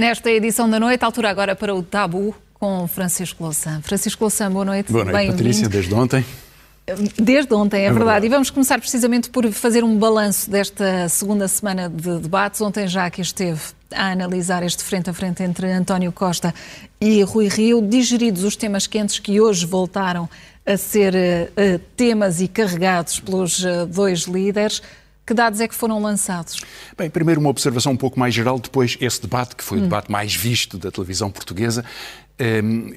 Nesta edição da noite, altura agora para o Tabu com Francisco Louçã. Francisco Louçã, boa noite. Boa noite, Patrícia, desde ontem. Desde ontem, é, é verdade. verdade. E vamos começar precisamente por fazer um balanço desta segunda semana de debates. Ontem já aqui esteve a analisar este frente a frente entre António Costa e Rui Rio, digeridos os temas quentes que hoje voltaram a ser uh, temas e carregados pelos uh, dois líderes. Que dados é que foram lançados? Bem, primeiro uma observação um pouco mais geral, depois esse debate, que foi hum. o debate mais visto da televisão portuguesa. Um,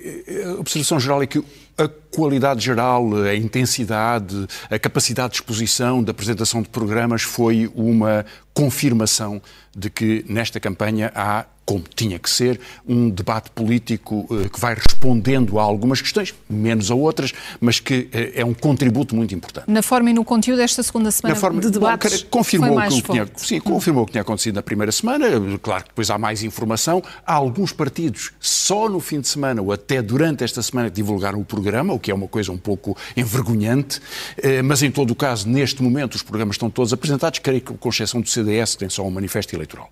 a observação geral é que a qualidade geral, a intensidade, a capacidade de exposição, da apresentação de programas foi uma confirmação de que nesta campanha há como tinha que ser, um debate político uh, que vai respondendo a algumas questões, menos a outras, mas que uh, é um contributo muito importante. Na forma e no conteúdo desta segunda semana forma, de debates bom, confirmou foi que tinha, sim, confirmou o que tinha acontecido na primeira semana, claro que depois há mais informação. Há alguns partidos só no fim de semana ou até durante esta semana que divulgaram o programa, o que é uma coisa um pouco envergonhante, uh, mas em todo o caso, neste momento, os programas estão todos apresentados, creio que com exceção do CDS, que tem só um manifesto eleitoral.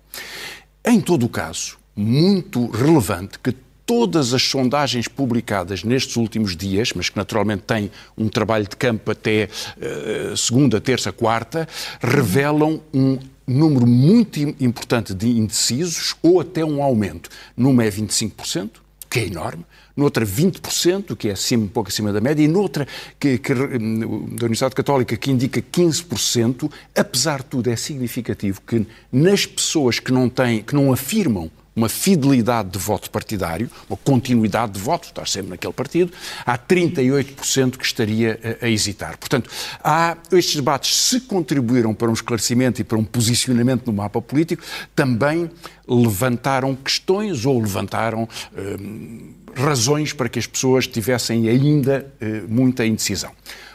Em todo o caso, muito relevante que todas as sondagens publicadas nestes últimos dias, mas que naturalmente têm um trabalho de campo até uh, segunda, terça, quarta, revelam um número muito importante de indecisos ou até um aumento. Numa é 25%, que é enorme, noutra 20%, que é acima, um pouco acima da média, e noutra que, que, hum, da Universidade Católica, que indica 15%, apesar de tudo é significativo que nas pessoas que não têm, que não afirmam uma fidelidade de voto partidário, uma continuidade de voto, estar sempre naquele partido, há 38% que estaria a, a, hesitar. Portanto, há, estes debates, se contribuíram para um esclarecimento e para um posicionamento no mapa político, também levantaram questões ou levantaram hum, razões para que as pessoas tivessem ainda hum, muita indecisão.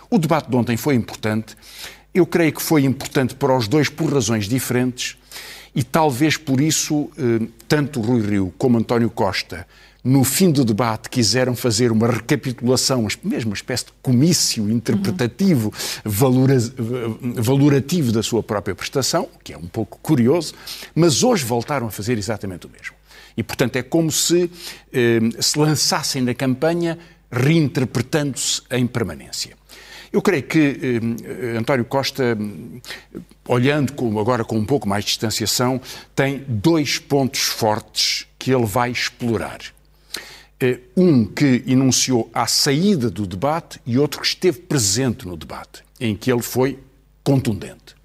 O debate de ontem foi importante. Eu creio que foi importante para os dois por razões diferentes e talvez por isso, eh, tanto Rui Rio como António Costa, no fim do debate, quiseram fazer uma recapitulação, mesmo uma espécie de comício interpretativo, uhum. valorativo da sua própria prestação, que é um pouco curioso, mas hoje voltaram a fazer exatamente o mesmo. E, portanto, é como se eh, se lançassem na campanha reinterpretando-se em permanência. Eu creio que eh, António Costa, olhando com, agora com um pouco mais de distanciação, tem dois pontos fortes que ele vai explorar. Eh, um que enunciou à saída do debate e outro que esteve presente no debate, em que ele foi contundente.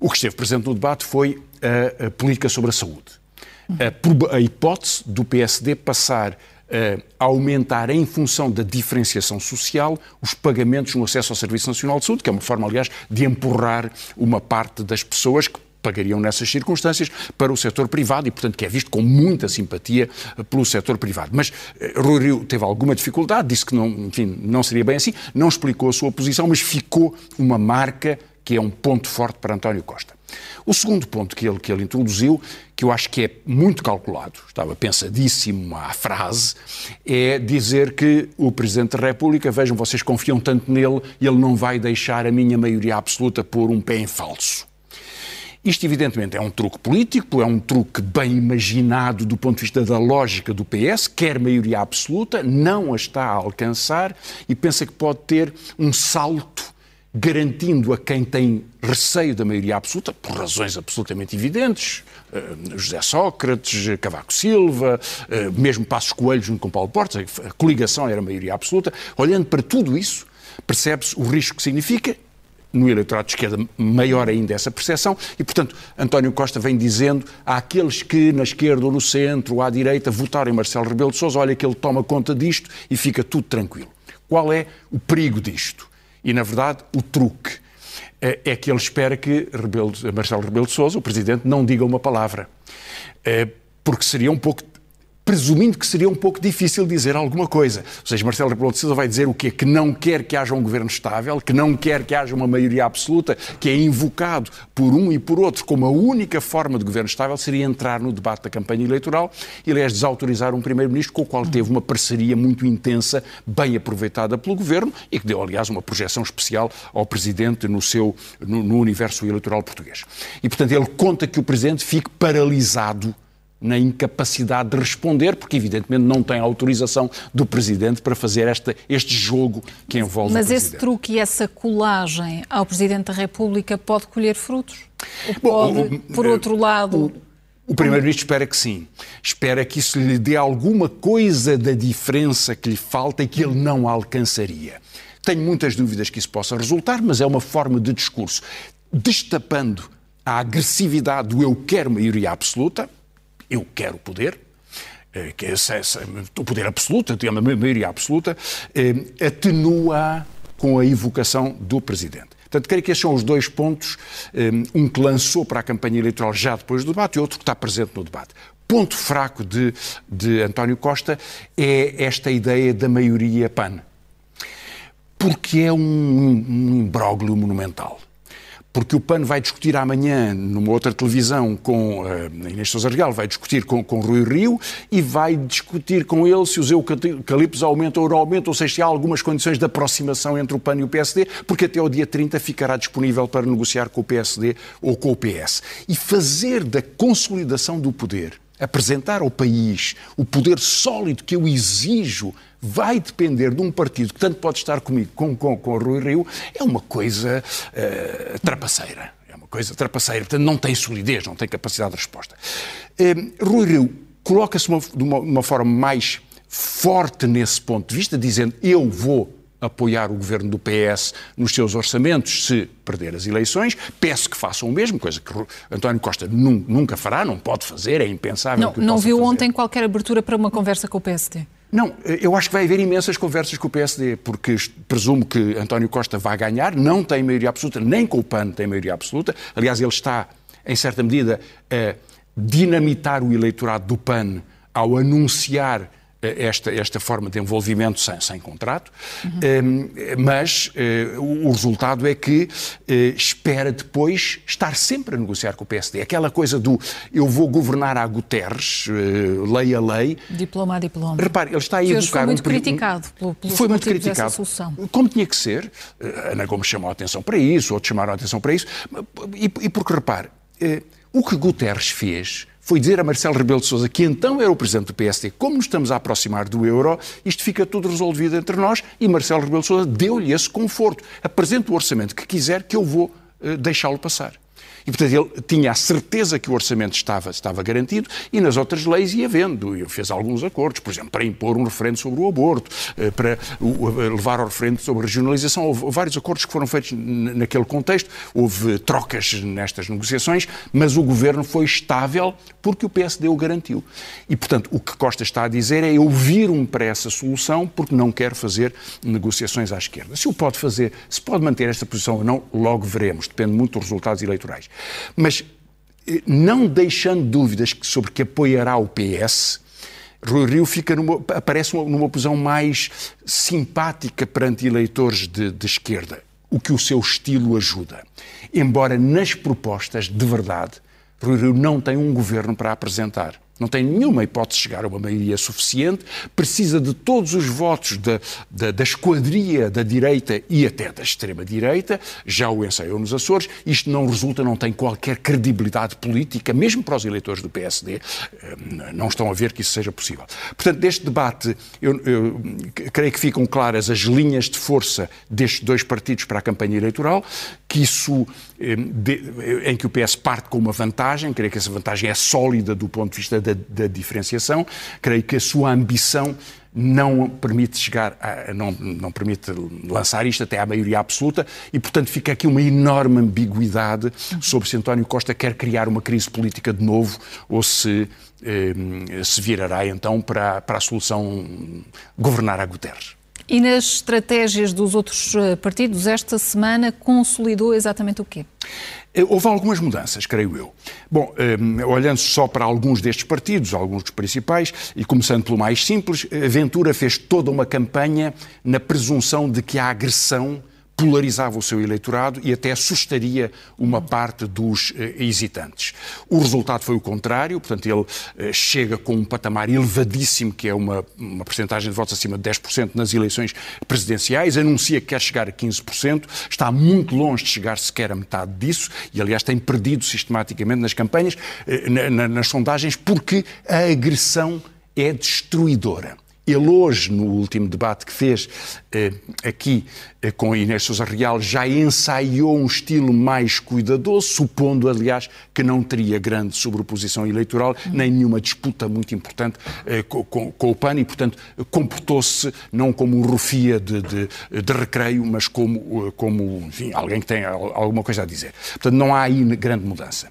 O que esteve presente no debate foi a, a política sobre a saúde. A, a hipótese do PSD passar uh, aumentar em função da diferenciação social os pagamentos no acesso ao Serviço Nacional de Saúde, que é uma forma, aliás, de empurrar uma parte das pessoas que pagariam nessas circunstâncias para o setor privado e, portanto, que é visto com muita simpatia eh, pelo setor privado. Mas uh, Rui Rio teve alguma dificuldade, disse que não, enfim, não seria bem assim, não explicou a sua posição, mas ficou uma marca que é um ponto forte para António Costa. O segundo ponto que ele, que ele introduziu, que eu acho que é muito calculado, estava pensadíssimo à frase, é dizer que o Presidente da República, vejam, vocês confiam tanto nele, ele não vai deixar a minha maioria absoluta pôr um pé em falso. Isto, evidentemente, é um truque político, é um truque bem imaginado do ponto de vista da lógica do PS, quer maioria absoluta, não a está a alcançar e pensa que pode ter um salto garantindo a quem tem receio da maioria absoluta, por razões absolutamente evidentes, eh, José Sócrates, Cavaco Silva, eh, mesmo Passos Coelhos junto com Paulo Portas, a coligação era a maioria absoluta, olhando para tudo isso, percebe-se o risco que significa, no eleitorado de esquerda, maior ainda essa percepção, e, portanto, António Costa vem dizendo àqueles que na esquerda ou no centro ou à direita votarem Marcelo Rebelo de Sousa, olha que ele toma conta disto e fica tudo tranquilo. Qual é o perigo disto? E, na verdade, o truque é, é que ele espera que Rebelo, Marcelo Rebelo de Sousa, o Presidente, não diga uma palavra. É, porque seria um pouco presumindo que seria um pouco difícil dizer alguma coisa. Ou seja, Marcelo Rebelo de Sousa vai dizer o quê? Que não quer que haja um governo estável, que não quer que haja uma maioria absoluta, que é invocado por um e por outro como a única forma de governo estável seria entrar no debate da campanha eleitoral e, aliás, desautorizar um primeiro-ministro com o qual teve uma parceria muito intensa, bem aproveitada pelo governo e que deu, aliás, uma projeção especial ao presidente no seu no, no universo eleitoral português. E, portanto, ele conta que o presidente fique paralisado na incapacidade de responder, porque evidentemente não tem autorização do Presidente para fazer esta, este jogo que envolve Mas o Presidente. esse truque e essa colagem ao Presidente da República pode colher frutos? Ou Bom, pode, por outro lado... O Primeiro-Ministro espera que sim. Espera que isso lhe dê alguma coisa da diferença que lhe falta e que ele não alcançaria. Tenho muitas dúvidas que isso possa resultar, mas é uma forma de discurso. Destapando a agressividade do eu quero maioria absoluta, eu quero poder, eh, que é o poder absoluto, tem uma maioria absoluta, eh, atenua com a evocação do Presidente. Portanto, creio que esses são os dois pontos, eh, um que lançou para a campanha eleitoral já depois do debate e outro que está presente no debate. Ponto fraco de, de António Costa é esta ideia da maioria PAN, porque é um, um imbróglio monumental porque o PAN vai discutir amanhã numa outra televisão com uh, Inês Sousa Real, vai discutir com, com Rui Rio e vai discutir com ele se os eucaliptos aumentam ou não aumentam, ou seja, se há algumas condições de aproximação entre o PAN e o PSD, porque até o dia 30 ficará disponível para negociar com o PSD ou com o PS. E fazer da consolidação do poder apresentar ao país o poder sólido que eu exijo vai depender de um partido que tanto pode estar comigo como com, com o Rui Rio, é uma coisa uh, trapaceira. É uma coisa trapaceira. Portanto, não tem solidez, não tem capacidade de resposta. Uh, Rui Rio coloca-se de uma, uma forma mais forte nesse ponto de vista, dizendo eu vou apoiar o governo do PS nos seus orçamentos se perder as eleições. Peço que façam o mesmo, coisa que António Costa nunca fará, não pode fazer, é impensável. Não, não viu fazer. ontem qualquer abertura para uma conversa com o PSD? Não, eu acho que vai haver imensas conversas com o PSD, porque presumo que António Costa vai ganhar, não tem maioria absoluta, nem com o PAN tem maioria absoluta. Aliás, ele está, em certa medida, a dinamitar o eleitorado do PAN ao anunciar esta, esta forma de envolvimento sem, sem contrato, uhum. mas uh, o resultado é que uh, espera depois estar sempre a negociar com o PSD. Aquela coisa do eu vou governar a Guterres, uh, lei a lei. Diploma a diploma. Repare, ele está a evocar foi muito um, criticado pelo, pelo Foi muito criticado. Solução. Como tinha que ser. Ana Gomes chamou a atenção para isso, outros chamaram a atenção para isso. E, e porque, repare, o que Guterres fez foi dizer a Marcelo Rebelo de Sousa, que então era o presidente do PSD, como nos estamos a aproximar do euro, isto fica tudo resolvido entre nós, e Marcelo Rebelo de Sousa deu-lhe esse conforto. Apresente o orçamento que quiser, que eu vou uh, deixá-lo passar. E, portanto, ele tinha a certeza que o orçamento estava, estava garantido e nas outras leis ia vendo. E fez alguns acordos, por exemplo, para impor um referendo sobre o aborto, eh, para levar ao referendo sobre a regionalização. Houve vários acordos que foram feitos naquele contexto. Houve trocas nestas negociações, mas o governo foi estável porque o PSD o garantiu. E, portanto, o que Costa está a dizer é eu vir-me para essa solução porque não quero fazer negociações à esquerda. Se o pode fazer, se pode manter esta posição ou não, logo veremos. Depende muito dos resultados eleitorais. Mas eh, não deixando dúvidas sobre que apoiará o PS, Rui Rio fica numa, aparece numa posição mais simpática perante eleitores de, de esquerda, o que o seu estilo ajuda. Embora nas propostas, de verdade, Rui Rio não tem um governo para apresentar não tem nenhuma hipótese de chegar a uma maioria suficiente, precisa de todos os votos da, da, esquadria da direita e até da extrema-direita, já o ensaiou nos Açores, isto não resulta, não tem qualquer credibilidade política, mesmo para os eleitores do PSD, eh, não estão a ver que isso seja possível. Portanto, deste debate, eu, eu creio que ficam claras as linhas de força destes dois partidos para a campanha eleitoral, que isso, eh, em que o PS parte com uma vantagem, creio que essa vantagem é sólida do ponto de vista da, da diferenciação. Creio que a sua ambição não permite chegar, a, não, não permite lançar isto até à maioria absoluta e, portanto, fica aqui uma enorme ambiguidade sobre se António Costa quer criar uma crise política de novo ou se eh, se virará então para, para a solução governar a Guterres. E nas estratégias dos outros eh, partidos, esta semana consolidou exatamente o quê? Eh, houve algumas mudanças, creio eu. Bom, eh, olhando só para alguns destes partidos, alguns dos principais, e começando pelo mais simples, Ventura fez toda uma campanha na presunção de que a agressão polarizava o seu eleitorado e até assustaria uma parte dos eh, hesitantes. O resultado foi o contrário, portanto, ele eh, chega com um patamar elevadíssimo, que é uma, uma porcentagem de votos acima de 10% nas eleições presidenciais, anuncia que quer chegar a 15%, está muito longe de chegar sequer a metade disso, e aliás tem perdido sistematicamente nas campanhas, eh, na, na, nas sondagens, porque a agressão é destruidora. Ele hoje, no último debate que fez eh, aqui eh, com Inês Sousa Real, já ensaiou um estilo mais cuidadoso, supondo, aliás, que não teria grande sobreposição eleitoral, nem nenhuma disputa muito importante eh, com, com, o PAN e, portanto, comportou-se não como um rufia de, de, de, recreio, mas como, como enfim, alguém que tem alguma coisa a dizer. Portanto, não há aí grande mudança.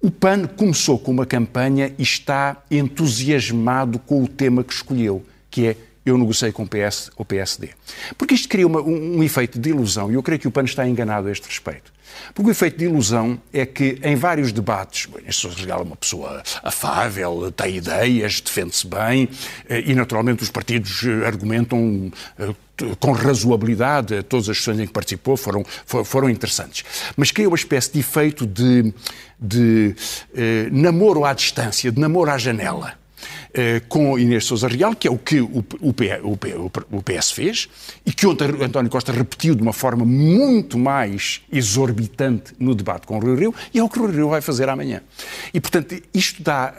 O PAN começou com uma campanha e está entusiasmado com o tema que escolheu que é eu negociei com o PS ou PSD. Porque isto cria uma, um, um, efeito de ilusão, e eu creio que o PAN está enganado a este respeito. Porque o efeito de ilusão é que em vários debates, este regala uma pessoa afável, tem ideias, defende-se bem, eh, e naturalmente os partidos eh, argumentam eh, com razoabilidade, todas as sessões em que participou foram, foram interessantes. Mas cria uma espécie de efeito de, de namoro à distância, de namoro à janela com Inês Sousa Real, que é o que o, o, PS fez e que ontem António Costa repetiu de uma forma muito mais exorbitante no debate com o Rui Rio e é o que o Rui Rio vai fazer amanhã. E, portanto, isto dá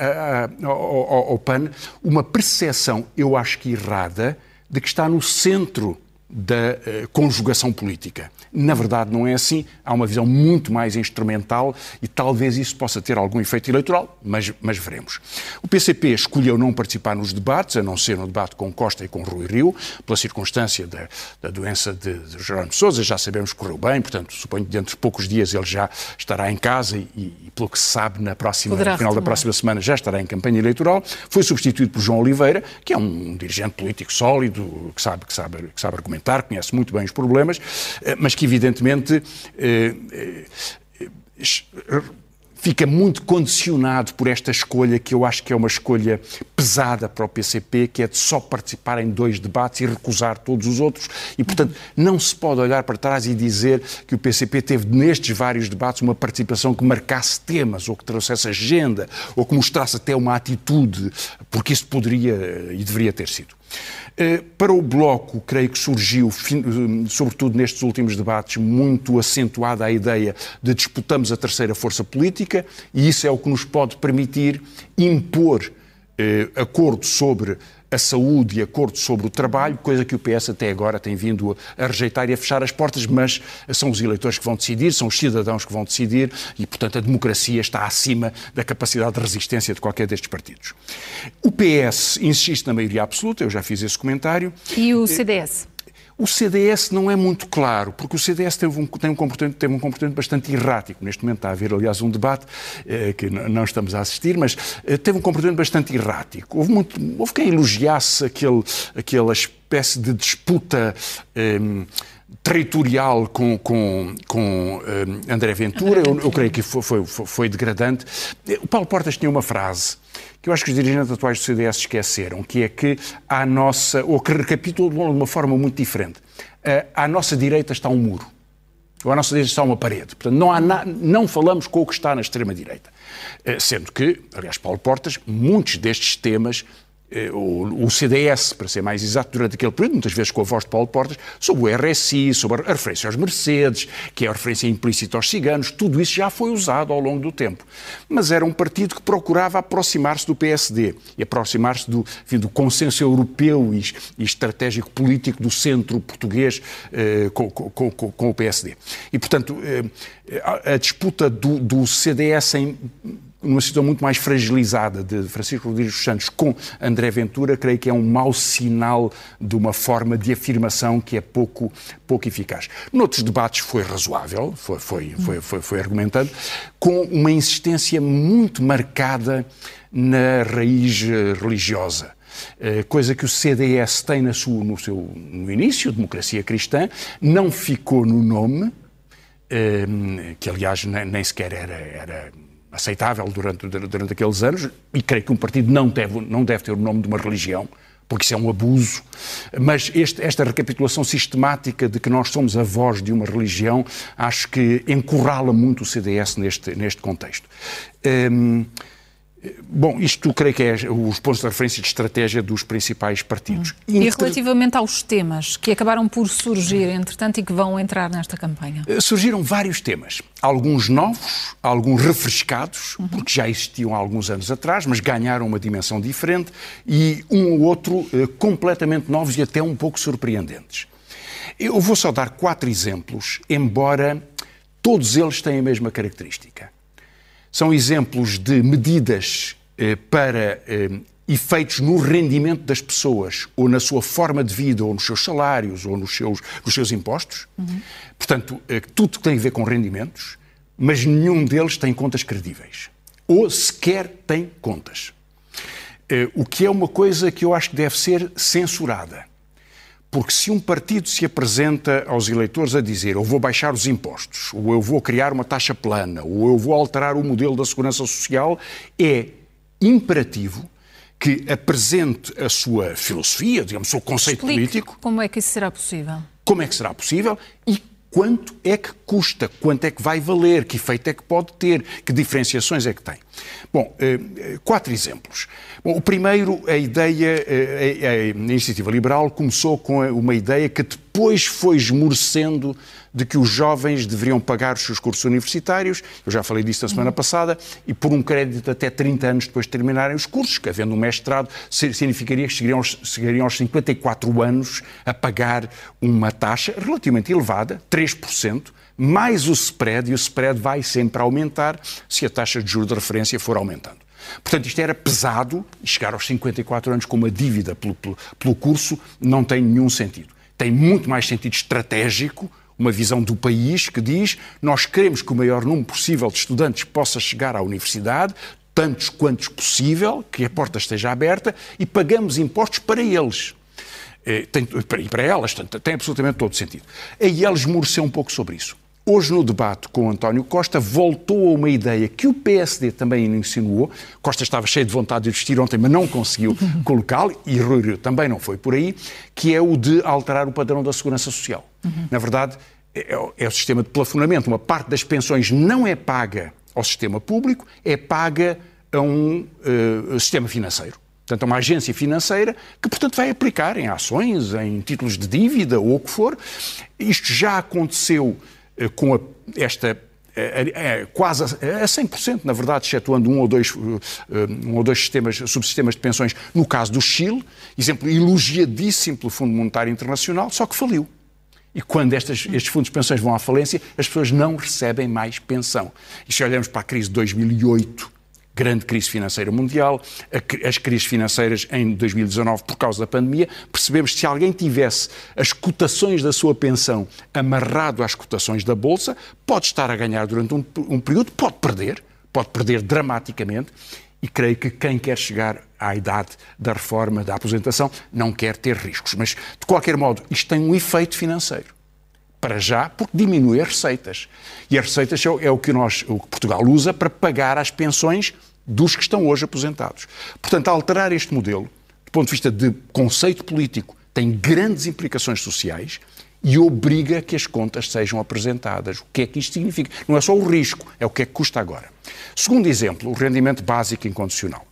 ao, ao PAN uma percepção, eu acho que errada, de que está no centro da uh, conjugação política. Na verdade, não é assim. Há uma visão muito mais instrumental e talvez isso possa ter algum efeito eleitoral, mas, mas veremos. O PCP escolheu não participar nos debates, a não ser no debate com Costa e com Rui Rio, pela circunstância da, da doença de, de Jerónimo Sousa. Já sabemos que correu bem, portanto, suponho que dentro de poucos dias ele já estará em casa e, e pelo que se sabe, na próxima, no final da próxima semana já estará em campanha eleitoral. Foi substituído por João Oliveira, que é um dirigente político sólido, que sabe, que sabe, que sabe argumentar conhece muito bem os problemas, eh, mas que evidentemente eh, eh, fica muito condicionado por esta escolha, que eu acho que é uma escolha pesada para o PCP, que é de só participar em dois debates e recusar todos os outros. E, portanto, não se pode olhar para trás e dizer que o PCP teve nestes vários debates uma participação que marcasse temas, ou que trouxesse agenda, ou que mostrasse até uma atitude, porque isso poderia e deveria ter sido. Eh, para o Bloco, creio que surgiu, eh, sobretudo nestes últimos debates, muito acentuada a ideia de disputamos a terceira força política e isso é o que nos pode permitir impor eh, acordo sobre a saúde e acordo sobre o trabalho, coisa que o PS até agora tem vindo a rejeitar e a fechar as portas, mas são os eleitores que vão decidir, são os cidadãos que vão decidir e, portanto, a democracia está acima da capacidade de resistência de qualquer destes partidos. O PS insiste na maioria absoluta, eu já fiz esse comentário. E o CDS? O CDS não é muito claro, porque o CDS teve um, tem um, comportamento, teve um comportamento bastante errático. Neste momento está a haver, aliás, um debate eh, que não estamos a assistir, mas eh, teve um comportamento bastante errático. Houve, muito, houve quem elogiasse aquele, aquela espécie de disputa. Eh, territorial com, com, com eh, André Ventura, eu, eu, creio que foi, foi, foi degradante. O Paulo Portas tinha uma frase que eu acho que os dirigentes atuais do CDS esqueceram, que é que à nossa, ou que recapitulam de uma forma muito diferente. Eh, à nossa direita está um muro. Ou à nossa direita está uma parede. Portanto, não, há na, não falamos com o que está na extrema-direita. Eh, sendo que, aliás, Paulo Portas, muitos destes temas o, CDS, para ser mais exato, durante aquele período, muitas vezes com a voz de Paulo Portas, sobre o RSI, sobre a referência aos Mercedes, que é a referência implícita aos ciganos, tudo isso já foi usado ao longo do tempo. Mas era um partido que procurava aproximar-se do PSD e aproximar-se do, enfim, do consenso europeu e, e, estratégico político do centro português eh, com, com, com, com, o PSD. E, portanto, eh, a, a, disputa do, do CDS em numa situação muito mais fragilizada de Francisco Rodrigues Santos com André Ventura, creio que é um mau sinal de uma forma de afirmação que é pouco, pouco eficaz. Noutros debates foi razoável, foi, foi, foi, foi, foi argumentando, com uma insistência muito marcada na raiz eh, religiosa eh, coisa que o CDS tem na sua, no seu no início, democracia cristã, não ficou no nome, eh, que aliás nem sequer era, era aceitável durante, durante aqueles anos, e creio que um partido não deve, não deve ter o nome de uma religião, porque isso é um abuso. Mas este, esta recapitulação sistemática de que nós somos a voz de uma religião, acho que encurrala muito o CDS neste, neste contexto. Hum, Bom, isto creio que é os pontos de referência de estratégia dos principais partidos. Hum. E relativamente aos temas que acabaram por surgir, entretanto, e que vão entrar nesta campanha? Eh, surgiram vários temas. Alguns novos, alguns refrescados, uhum. porque já existiam há alguns anos atrás, mas ganharam uma dimensão diferente, e um ou outro eh, completamente novos e até um pouco surpreendentes. Eu vou só dar quatro exemplos, embora todos eles tenham a mesma característica são exemplos de medidas eh, para eh, efeitos no rendimento das pessoas, ou na sua forma de vida, ou nos seus salários, ou nos seus, nos seus impostos. Uhum. Portanto, eh, tudo tem a ver com rendimentos, mas nenhum deles tem contas credíveis. Ou sequer tem contas. Eh, o que é uma coisa que eu acho que deve ser censurada. Porque se um partido se apresenta aos eleitores a dizer eu vou baixar os impostos, ou eu vou criar uma taxa plana, ou eu vou alterar o modelo da segurança social, é imperativo que apresente a sua filosofia, digamos, o seu conceito Explique político. Como é que isso será possível? Como é que será possível e quanto é que custa, quanto é que vai valer, que efeito é que pode ter, que diferenciações é que tem. Bom, eh, eh, quatro exemplos. Bom, o primeiro, a ideia, eh, a iniciativa liberal começou com uma ideia que depois foi esmorecendo de que os jovens deveriam pagar os seus cursos universitários, eu já falei disso na semana uhum. passada, e por um crédito até 30 anos depois de terminarem os cursos, que havendo um mestrado, significaria que chegariam aos, chegariam aos 54 anos a pagar uma taxa relativamente elevada, 3%, mais o spread, e o spread vai sempre aumentar se a taxa de juros de referência for aumentando. Portanto, isto era pesado e chegar aos 54 anos com uma dívida pelo, pelo, pelo curso não tem nenhum sentido. Tem muito mais sentido estratégico uma visão do país que diz nós queremos que o maior número possível de estudantes possa chegar à universidade, tantos quantos possível, que a porta esteja aberta e pagamos impostos para eles. Eh, e para elas, tem absolutamente todo sentido. Aí eles esmoreceu um pouco sobre isso. Hoje, no debate com António Costa, voltou a uma ideia que o PSD também insinuou. Costa estava cheio de vontade de investir ontem, mas não conseguiu colocá-lo, e Rui Rio também não foi por aí, que é o de alterar o padrão da segurança social. Uhum. Na verdade, é, é o sistema de plafonamento. Uma parte das pensões não é paga ao sistema público, é paga a um uh, sistema financeiro. Portanto, a uma agência financeira que, portanto, vai aplicar em ações, em títulos de dívida ou o que for. Isto já aconteceu com a, esta é, quase a 100%, na verdade, excetuando um ou dois, um ou dois sistemas, subsistemas de pensões, no caso do Chile, exemplo elogiadíssimo pelo Fundo Monetário Internacional, só que faliu. E quando estas, estes fundos de pensões vão à falência, as pessoas não recebem mais pensão. E se olharmos para a crise de 2008, grande crise financeira mundial, as crises financeiras em 2019 por causa da pandemia, percebemos que se alguém tivesse as cotações da sua pensão amarrado às cotações da Bolsa, pode estar a ganhar durante um, um período, pode perder, pode perder dramaticamente, e creio que quem quer chegar à idade da reforma, da aposentação, não quer ter riscos. Mas, de qualquer modo, isto tem um efeito financeiro para já, porque diminui as receitas. E as receitas é o que, nós, o que Portugal usa para pagar as pensões dos que estão hoje aposentados. Portanto, alterar este modelo, do ponto de vista de conceito político, tem grandes implicações sociais e obriga que as contas sejam apresentadas. O que é que isto significa? Não é só o risco, é o que é que custa agora. Segundo exemplo, o rendimento básico incondicional.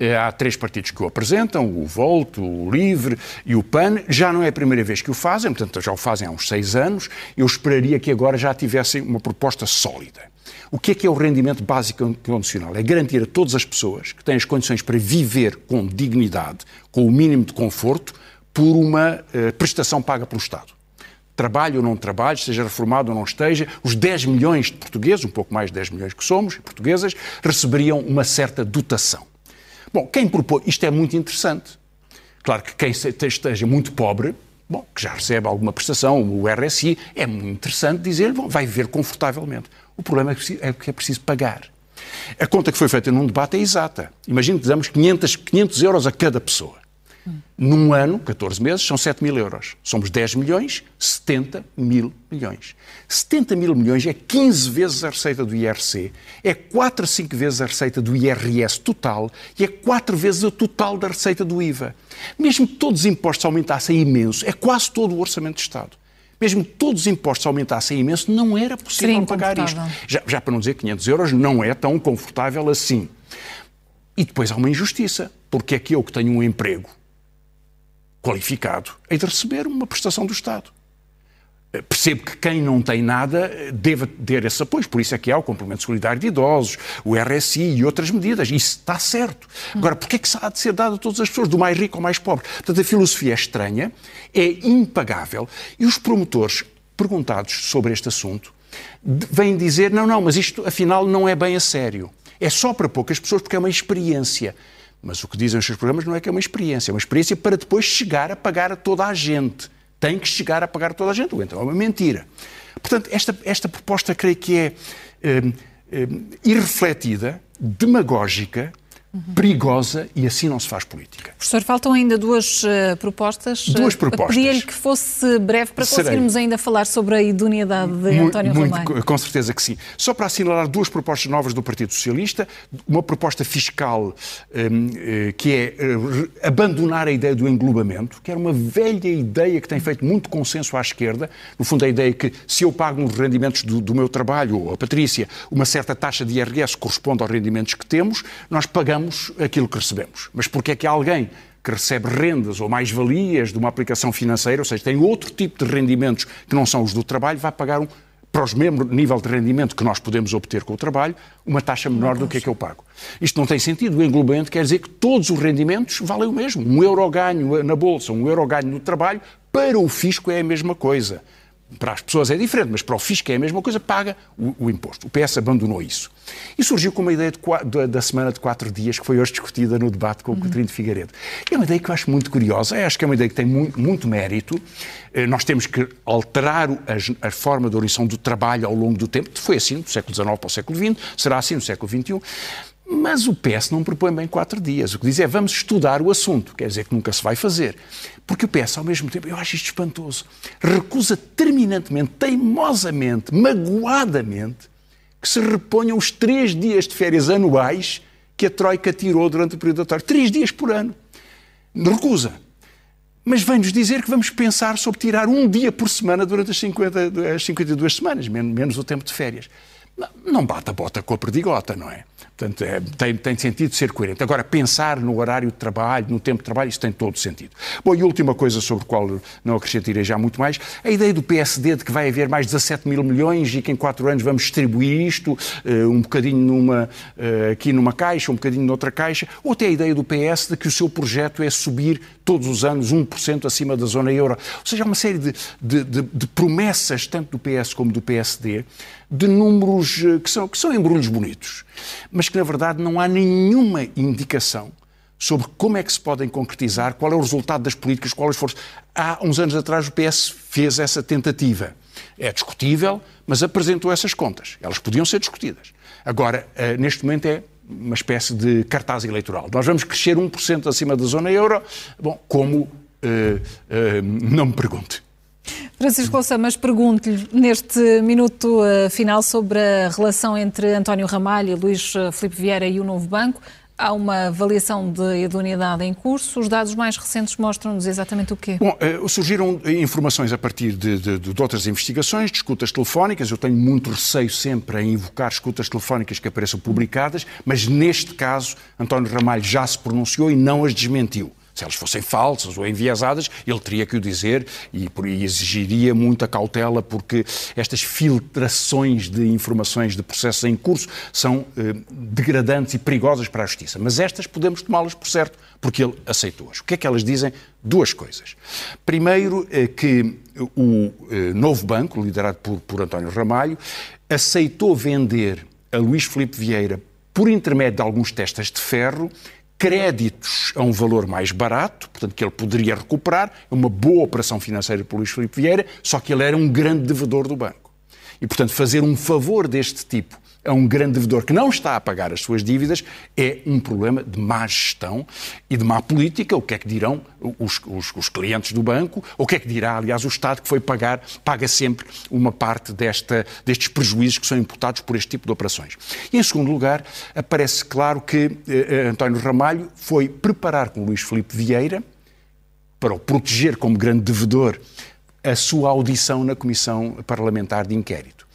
Eh, há três partidos que o apresentam, o Volto, o Livre e o PAN. Já não é a primeira vez que o fazem, portanto já o fazem há uns seis anos. Eu esperaria que agora já tivessem uma proposta sólida. O que é que é o rendimento básico condicional? É garantir a todas as pessoas que têm as condições para viver com dignidade, com o mínimo de conforto, por uma uh, prestação paga pelo Estado. Trabalhe ou não trabalhe, seja reformado ou não esteja, os 10 milhões de portugueses, um pouco mais de 10 milhões que somos, portuguesas, receberiam uma certa dotação. Bom, quem propõe, isto é muito interessante. Claro que quem esteja muito pobre, bom, que já recebe alguma prestação, o RSI, é muito interessante dizer-lhe, bom, vai viver confortavelmente. O problema é que é preciso pagar. A conta que foi feita num debate é exata. Imagine que damos 500, 500 euros a cada pessoa. Num ano, 14 meses, são 7 mil euros. Somos 10 milhões, 70 mil milhões. 70 mil milhões é 15 vezes a receita do IRC, é 4 a 5 vezes a receita do IRS total e é 4 vezes o total da receita do IVA. Mesmo que todos os impostos aumentassem imenso, é quase todo o orçamento de Estado mesmo que todos os impostos aumentassem imenso, não era possível Seria pagar isto. Já, já, para não dizer 500 euros, não é tão confortável assim. E depois há uma injustiça, porque é que eu que tenho um emprego qualificado hei de receber uma prestação do Estado. Percebo que quem não tem nada deve ter esse apoio, por isso é que há o complemento solidário de idosos, o RSI e outras medidas. Isso está certo. Agora, porquê é que isso há de ser dado a todas as pessoas, do mais rico ao mais pobre? Portanto, a filosofia é estranha, é impagável, e os promotores, perguntados sobre este assunto, vêm dizer: não, não, mas isto afinal não é bem a sério. É só para poucas pessoas porque é uma experiência. Mas o que dizem os seus programas não é que é uma experiência, é uma experiência para depois chegar a pagar a toda a gente tem que chegar a pagar toda a gente. Então é uma mentira. Portanto, esta, esta proposta creio que é um, um, irrefletida, demagógica. Perigosa e assim não se faz política. Professor, faltam ainda duas uh, propostas. Duas propostas. Pedia-lhe que fosse breve para Serei. conseguirmos ainda falar sobre a idoneidade de António muito, Ramalho. Com certeza que sim. Só para assinalar duas propostas novas do Partido Socialista, uma proposta fiscal um, eh, que é uh, abandonar a ideia do englobamento, que era uma velha ideia que tem feito muito consenso à esquerda. No fundo, a ideia que se eu pago nos rendimentos do, do meu trabalho, ou a Patrícia, uma certa taxa de IRS corresponde aos rendimentos que temos, nós pagamos aquilo que recebemos. Mas porque é que alguém que recebe rendas ou mais-valias de uma aplicação financeira, ou seja, tem outro tipo de rendimentos que não são os do trabalho, vai pagar um, para o mesmo nível de rendimento que nós podemos obter com o trabalho, uma taxa menor do que a que eu pago. Isto não tem sentido. O englobamento quer dizer que todos os rendimentos valem o mesmo. Um euro ganho na bolsa, um euro ganho no trabalho, para o fisco é a mesma coisa. Para as pessoas é diferente, mas para o fisco é a mesma coisa, paga o, o imposto. O PS abandonou isso. E surgiu com uma ideia de, da semana de quatro dias, que foi hoje discutida no debate com o uhum. de Figueiredo. É uma ideia que eu acho muito curiosa, eu acho que é uma ideia que tem muito, muito mérito. Eh, nós temos que alterar a, a, forma de orientação do trabalho ao longo do tempo. Foi assim do século XIX para o século XX, será assim no século XXI. Mas o PS não propõe bem quatro dias. O que diz é vamos estudar o assunto. Quer dizer que nunca se vai fazer. Porque o PS, ao mesmo tempo, eu acho isto espantoso, recusa terminantemente, teimosamente, magoadamente, que se reponham os três dias de férias anuais que a Troika tirou durante o período da. Três dias por ano. Recusa. Mas vem-nos dizer que vamos pensar sobre tirar um dia por semana durante as, 50, as 52 semanas, menos o tempo de férias. Não bata a bota com a perdigota, não é? Portanto, é, tem, tem sentido ser coerente. Agora, pensar no horário de trabalho, no tempo de trabalho, isso tem todo sentido. Bom, e última coisa sobre a qual não acrescentarei já muito mais, a ideia do PSD de que vai haver mais 17 mil milhões e que em quatro anos vamos distribuir isto, uh, um bocadinho numa, uh, aqui numa caixa, um bocadinho noutra caixa, ou até a ideia do PS de que o seu projeto é subir todos os anos 1% acima da zona euro. Ou seja, há uma série de, de, de, de promessas, tanto do PS como do PSD, de números eh, que são, que são embrulhos bonitos, mas que na verdade não há nenhuma indicação sobre como é que se podem concretizar, qual é o resultado das políticas, qual é o esforço. Há uns anos atrás o PS fez essa tentativa. É discutível, mas apresentou essas contas. Elas podiam ser discutidas. Agora, eh, neste momento é uma espécie de cartaz eleitoral. Nós vamos crescer 1% acima da zona euro. Bom, como? Uh, uh, não me pergunte. Francisco Louça, mas pergunto-lhe neste minuto uh, final sobre a relação entre António Ramalho, Luís uh, Filipe Vieira e o Novo Banco. Há uma avaliação de idoneidade em curso. Os dados mais recentes mostram-nos exatamente o quê? Bom, uh, surgiram informações a partir de, de, de, outras investigações, de escutas telefónicas. Eu tenho muito receio sempre em invocar escutas telefónicas que apareçam publicadas, mas neste caso António Ramalho já se pronunciou e não as desmentiu. Se elas fossem falsas ou enviesadas, ele teria que o dizer e, e exigiria muita cautela, porque estas filtrações de informações de processos em curso são eh, degradantes e perigosas para a justiça. Mas estas podemos tomá-las por certo, porque ele aceitou-as. O que é que elas dizem? Duas coisas. Primeiro, eh, que o eh, novo banco, liderado por, por António Ramalho, aceitou vender a Luís Filipe Vieira, por intermédio de alguns testas de ferro, créditos a um valor mais barato, portanto, que ele poderia recuperar, é uma boa operação financeira para o Luís Filipe Vieira, só que ele era um grande devedor do banco. E, portanto, fazer um favor deste tipo a um grande devedor que não está a pagar as suas dívidas é um problema de má gestão e de má política. O que é que dirão os, os, os clientes do banco? O que é que dirá, aliás, o Estado que foi pagar, paga sempre uma parte desta, destes prejuízos que são imputados por este tipo de operações. E, em segundo lugar, aparece claro que eh, eh António Ramalho foi preparar com Luís Filipe Vieira, para o proteger como grande devedor, a sua audição na Comissão Parlamentar de Inquérito.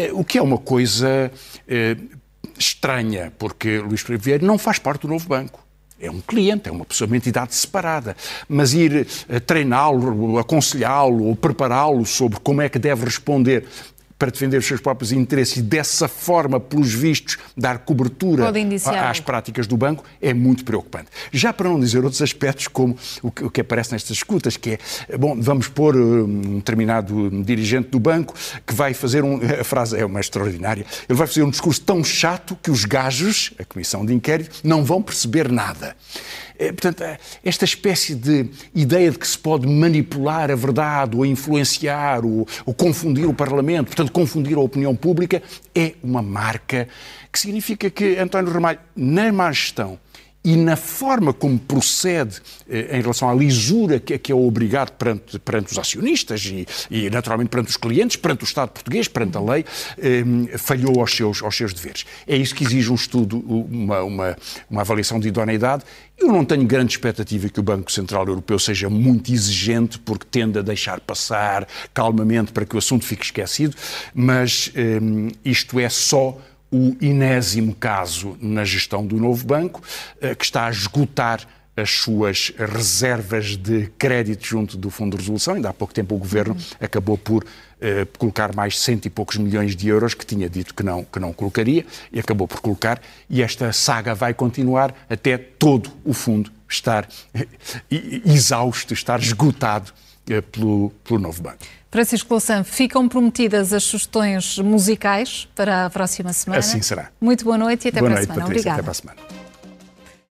Eh, o que é uma coisa eh, estranha, porque Luís Filipe Vieira não faz parte do novo banco. É um cliente, é uma pessoa, uma entidade separada. Mas ir eh, treiná-lo, aconselhá-lo ou prepará-lo sobre como é que deve responder para defender os seus próprios interesses e dessa forma, pelos vistos, dar cobertura às práticas do banco, é muito preocupante. Já para não dizer outros aspectos, como o que, o que aparece nestas escutas, que é, bom, vamos pôr um determinado dirigente do banco que vai fazer um, a frase é uma extraordinária, ele vai fazer um discurso tão chato que os gajos, a comissão de inquérito, não vão perceber nada. É, portanto, é, esta espécie de ideia de que se pode manipular a verdade ou influenciar ou, ou confundir o Parlamento, portanto, confundir a opinião pública, é uma marca que significa que António Ramalho, na má gestão, e na forma como procede eh, em relação à lisura que, que é obrigado perante, perante os acionistas e, e, naturalmente, perante os clientes, perante o Estado português, perante a lei, eh, falhou aos seus, aos seus deveres. É isso que exige um estudo, uma, uma, uma avaliação de idoneidade. Eu não tenho grande expectativa que o Banco Central Europeu seja muito exigente, porque tende a deixar passar calmamente para que o assunto fique esquecido, mas eh, isto é só o inésimo caso na gestão do novo banco, eh, que está a esgotar as suas reservas de crédito junto do Fundo de Resolução. Ainda há pouco tempo o Governo acabou por eh, colocar mais cento e poucos milhões de euros que tinha dito que não, que não colocaria e acabou por colocar. E esta saga vai continuar até todo o fundo estar eh, exausto, estar esgotado pelo, pelo novo banco. Francisco Louçã, ficam prometidas as sugestões musicais para a próxima semana. Assim será. Muito boa noite e até boa para noite, a semana. Patrícia, Obrigada. Até para a semana.